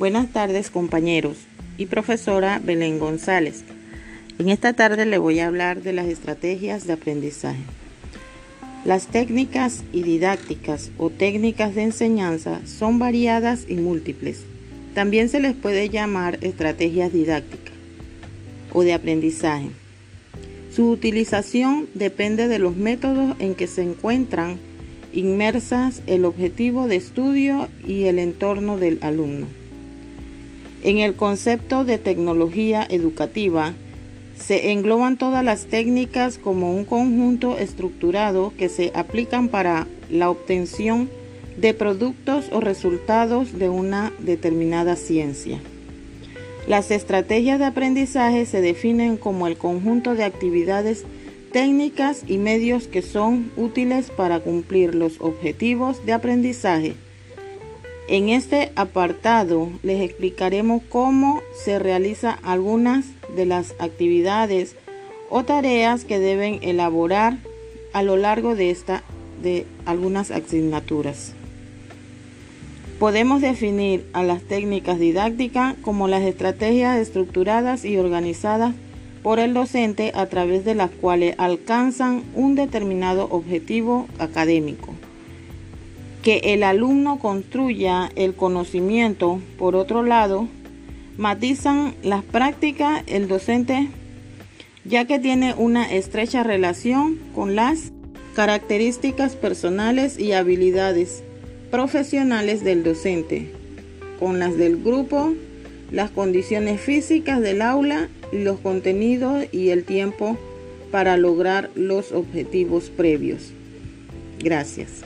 Buenas tardes compañeros y profesora Belén González. En esta tarde le voy a hablar de las estrategias de aprendizaje. Las técnicas y didácticas o técnicas de enseñanza son variadas y múltiples. También se les puede llamar estrategias didácticas o de aprendizaje. Su utilización depende de los métodos en que se encuentran inmersas el objetivo de estudio y el entorno del alumno. En el concepto de tecnología educativa se engloban todas las técnicas como un conjunto estructurado que se aplican para la obtención de productos o resultados de una determinada ciencia. Las estrategias de aprendizaje se definen como el conjunto de actividades técnicas y medios que son útiles para cumplir los objetivos de aprendizaje. En este apartado les explicaremos cómo se realizan algunas de las actividades o tareas que deben elaborar a lo largo de, esta, de algunas asignaturas. Podemos definir a las técnicas didácticas como las estrategias estructuradas y organizadas por el docente a través de las cuales alcanzan un determinado objetivo académico. Que el alumno construya el conocimiento, por otro lado, matizan las prácticas el docente ya que tiene una estrecha relación con las características personales y habilidades profesionales del docente, con las del grupo, las condiciones físicas del aula los contenidos y el tiempo para lograr los objetivos previos. Gracias.